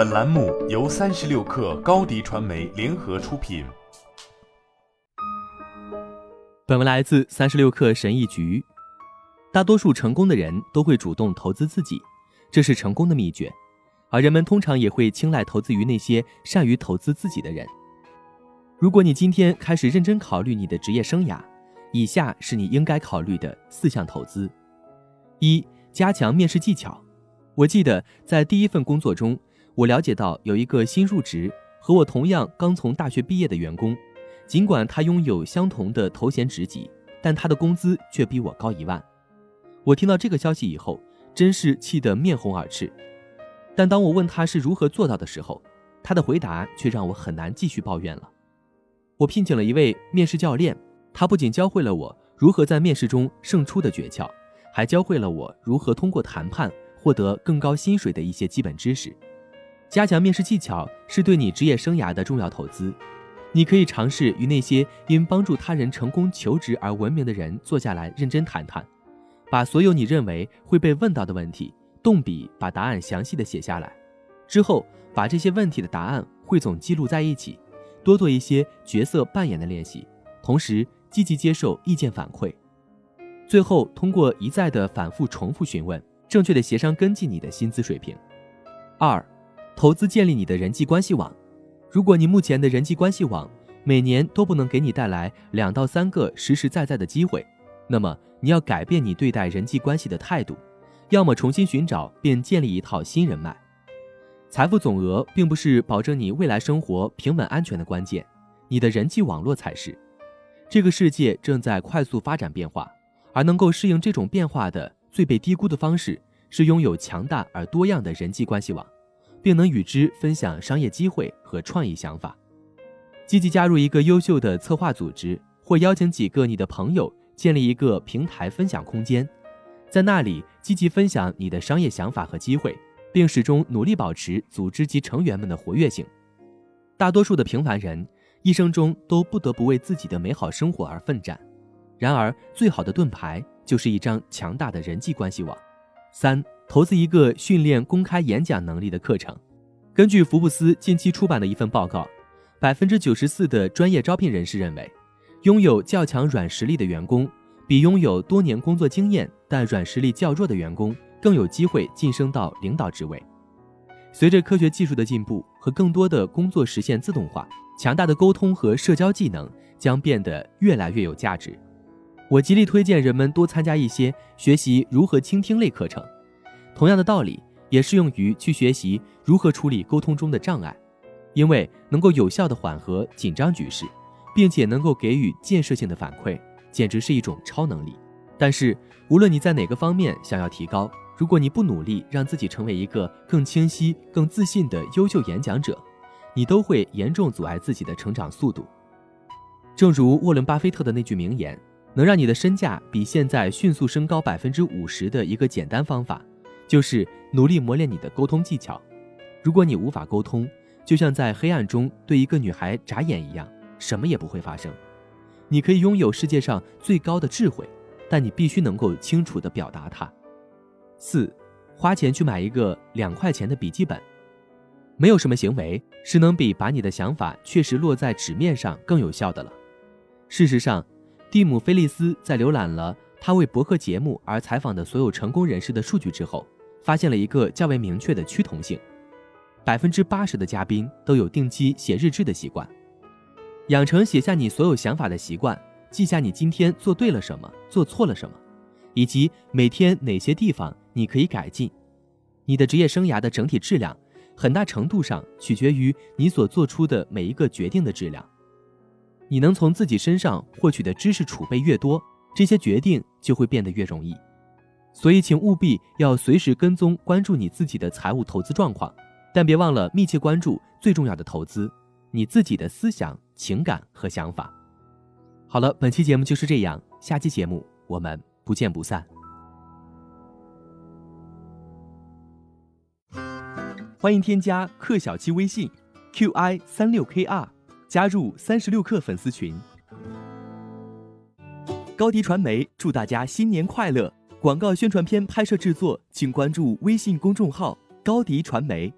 本栏目由三十六氪高低传媒联合出品。本文来自三十六氪神译局。大多数成功的人都会主动投资自己，这是成功的秘诀。而人们通常也会青睐投资于那些善于投资自己的人。如果你今天开始认真考虑你的职业生涯，以下是你应该考虑的四项投资：一、加强面试技巧。我记得在第一份工作中，我了解到有一个新入职和我同样刚从大学毕业的员工，尽管他拥有相同的头衔职级，但他的工资却比我高一万。我听到这个消息以后，真是气得面红耳赤。但当我问他是如何做到的时候，他的回答却让我很难继续抱怨了。我聘请了一位面试教练，他不仅教会了我如何在面试中胜出的诀窍，还教会了我如何通过谈判获得更高薪水的一些基本知识。加强面试技巧是对你职业生涯的重要投资。你可以尝试与那些因帮助他人成功求职而闻名的人坐下来认真谈谈，把所有你认为会被问到的问题。动笔把答案详细的写下来，之后把这些问题的答案汇总记录在一起，多做一些角色扮演的练习，同时积极接受意见反馈。最后通过一再的反复重复询问，正确的协商跟进你的薪资水平。二，投资建立你的人际关系网。如果你目前的人际关系网每年都不能给你带来两到三个实实在在的机会，那么你要改变你对待人际关系的态度。要么重新寻找并建立一套新人脉，财富总额并不是保证你未来生活平稳安全的关键，你的人际网络才是。这个世界正在快速发展变化，而能够适应这种变化的最被低估的方式是拥有强大而多样的人际关系网，并能与之分享商业机会和创意想法。积极加入一个优秀的策划组织，或邀请几个你的朋友建立一个平台分享空间。在那里积极分享你的商业想法和机会，并始终努力保持组织及成员们的活跃性。大多数的平凡人一生中都不得不为自己的美好生活而奋战，然而最好的盾牌就是一张强大的人际关系网。三、投资一个训练公开演讲能力的课程。根据福布斯近期出版的一份报告，百分之九十四的专业招聘人士认为，拥有较强软实力的员工。比拥有多年工作经验但软实力较弱的员工更有机会晋升到领导职位。随着科学技术的进步和更多的工作实现自动化，强大的沟通和社交技能将变得越来越有价值。我极力推荐人们多参加一些学习如何倾听类课程。同样的道理也适用于去学习如何处理沟通中的障碍，因为能够有效地缓和紧张局势，并且能够给予建设性的反馈。简直是一种超能力，但是无论你在哪个方面想要提高，如果你不努力让自己成为一个更清晰、更自信的优秀演讲者，你都会严重阻碍自己的成长速度。正如沃伦·巴菲特的那句名言：“能让你的身价比现在迅速升高百分之五十的一个简单方法，就是努力磨练你的沟通技巧。如果你无法沟通，就像在黑暗中对一个女孩眨眼一样，什么也不会发生。”你可以拥有世界上最高的智慧，但你必须能够清楚地表达它。四，花钱去买一个两块钱的笔记本，没有什么行为是能比把你的想法确实落在纸面上更有效的了。事实上，蒂姆·菲利斯在浏览了他为博客节目而采访的所有成功人士的数据之后，发现了一个较为明确的趋同性：百分之八十的嘉宾都有定期写日志的习惯。养成写下你所有想法的习惯，记下你今天做对了什么，做错了什么，以及每天哪些地方你可以改进。你的职业生涯的整体质量，很大程度上取决于你所做出的每一个决定的质量。你能从自己身上获取的知识储备越多，这些决定就会变得越容易。所以，请务必要随时跟踪关注你自己的财务投资状况，但别忘了密切关注最重要的投资。你自己的思想、情感和想法。好了，本期节目就是这样，下期节目我们不见不散。欢迎添加克小七微信，qi 三六 kr，加入三十六氪粉丝群。高迪传媒祝大家新年快乐！广告宣传片拍摄制作，请关注微信公众号高迪传媒。